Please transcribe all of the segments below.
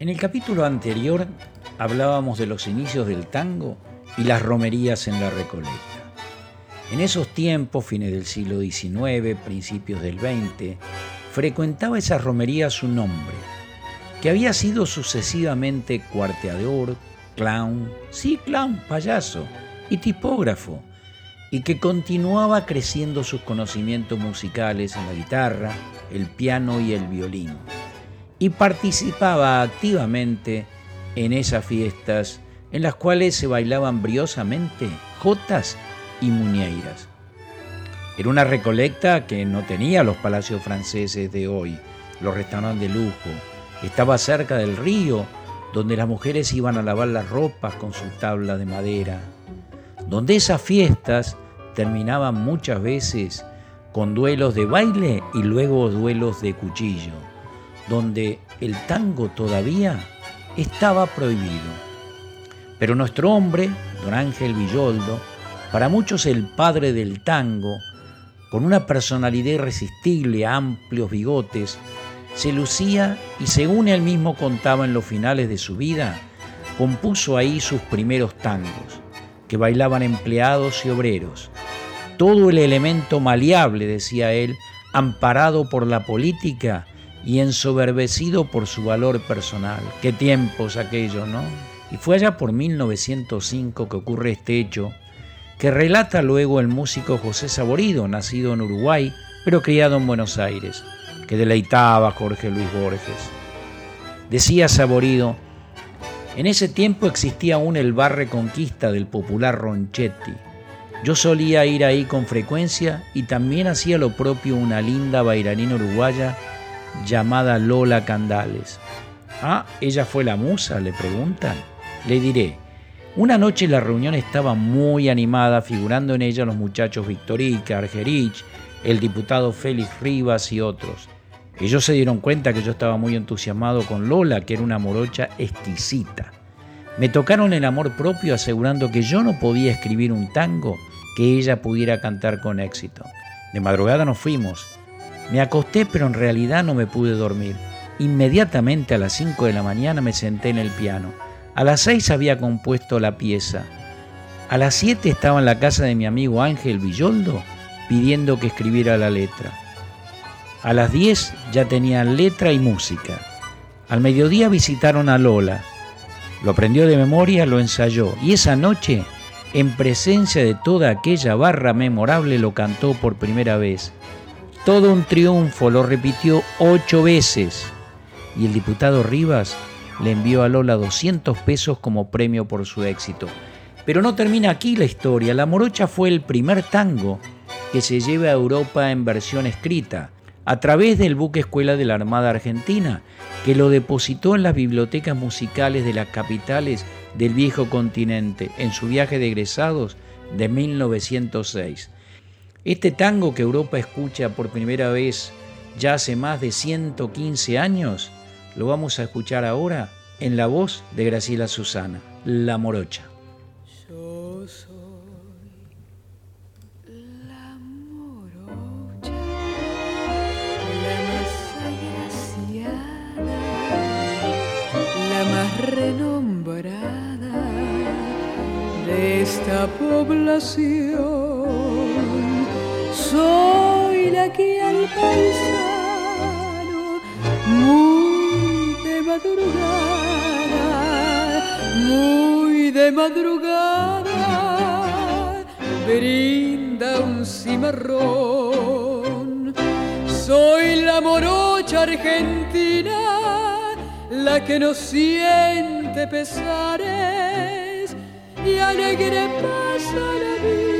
En el capítulo anterior hablábamos de los inicios del tango y las romerías en la Recoleta. En esos tiempos, fines del siglo XIX, principios del XX, frecuentaba esas romerías un hombre, que había sido sucesivamente cuarteador, clown, sí, clown, payaso y tipógrafo, y que continuaba creciendo sus conocimientos musicales en la guitarra, el piano y el violín, y participaba activamente en esas fiestas en las cuales se bailaban briosamente jotas y muñeiras. Era una recolecta que no tenía los palacios franceses de hoy, los restaurantes de lujo. Estaba cerca del río, donde las mujeres iban a lavar las ropas con su tabla de madera. Donde esas fiestas terminaban muchas veces con duelos de baile y luego duelos de cuchillo. Donde el tango todavía estaba prohibido. Pero nuestro hombre, don Ángel Villoldo, para muchos el padre del tango, con una personalidad irresistible, amplios bigotes, se lucía y según él mismo contaba en los finales de su vida, compuso ahí sus primeros tangos, que bailaban empleados y obreros. Todo el elemento maleable, decía él, amparado por la política y ensoberbecido por su valor personal. Qué tiempos aquellos, ¿no? Y fue allá por 1905 que ocurre este hecho, que relata luego el músico José Saborido, nacido en Uruguay, pero criado en Buenos Aires, que deleitaba a Jorge Luis Borges. Decía Saborido, en ese tiempo existía aún el bar Reconquista del popular Ronchetti. Yo solía ir ahí con frecuencia y también hacía lo propio una linda bailarina uruguaya llamada Lola Candales. Ah, ella fue la musa, le preguntan. Le diré, una noche la reunión estaba muy animada, figurando en ella los muchachos Victorica, Argerich, el diputado Félix Rivas y otros. Ellos se dieron cuenta que yo estaba muy entusiasmado con Lola, que era una morocha exquisita. Me tocaron el amor propio asegurando que yo no podía escribir un tango que ella pudiera cantar con éxito. De madrugada nos fuimos. Me acosté pero en realidad no me pude dormir. Inmediatamente a las 5 de la mañana me senté en el piano. A las 6 había compuesto la pieza. A las 7 estaba en la casa de mi amigo Ángel Villoldo pidiendo que escribiera la letra. A las 10 ya tenían letra y música. Al mediodía visitaron a Lola. Lo aprendió de memoria, lo ensayó y esa noche, en presencia de toda aquella barra memorable, lo cantó por primera vez. Todo un triunfo, lo repitió ocho veces y el diputado Rivas le envió a Lola 200 pesos como premio por su éxito. Pero no termina aquí la historia. La morocha fue el primer tango que se lleva a Europa en versión escrita, a través del buque escuela de la Armada Argentina, que lo depositó en las bibliotecas musicales de las capitales del viejo continente en su viaje de egresados de 1906. Este tango que Europa escucha por primera vez ya hace más de 115 años, lo vamos a escuchar ahora en la voz de Graciela Susana, La Morocha. Yo soy la morocha, la más agraciada, la más renombrada de esta población. Soy la que al paisano madrugada, muy de madrugada, brinda un cimarrón. Soy la morocha argentina, la que no siente pesares y alegre pasa la vida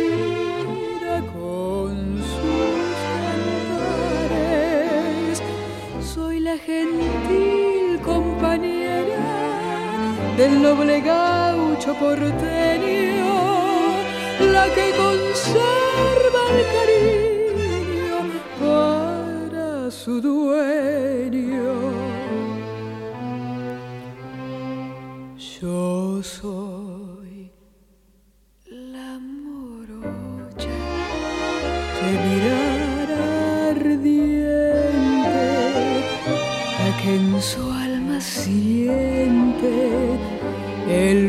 del noble gaucho porteño, la que conserva el cariño para su dueño.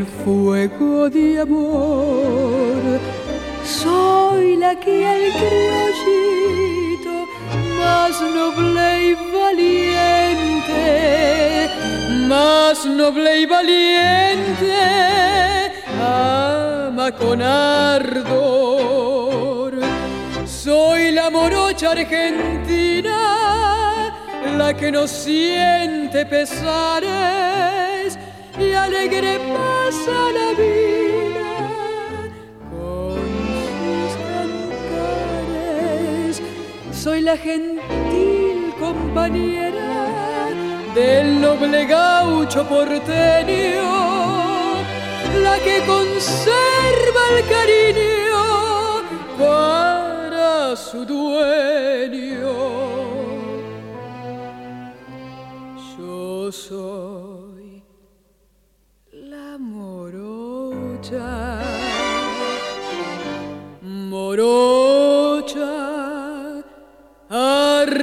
Fuego de amor. Soy la que el criollito más noble y valiente, más noble y valiente, ama con ardor. Soy la morocha argentina, la que no siente pesares y alegre pasa la vida con sus cantares. Soy la gentil compañera del noble gaucho porteño, la que conserva el cariño para su dueño. Yo soy morocha, morocha argentina.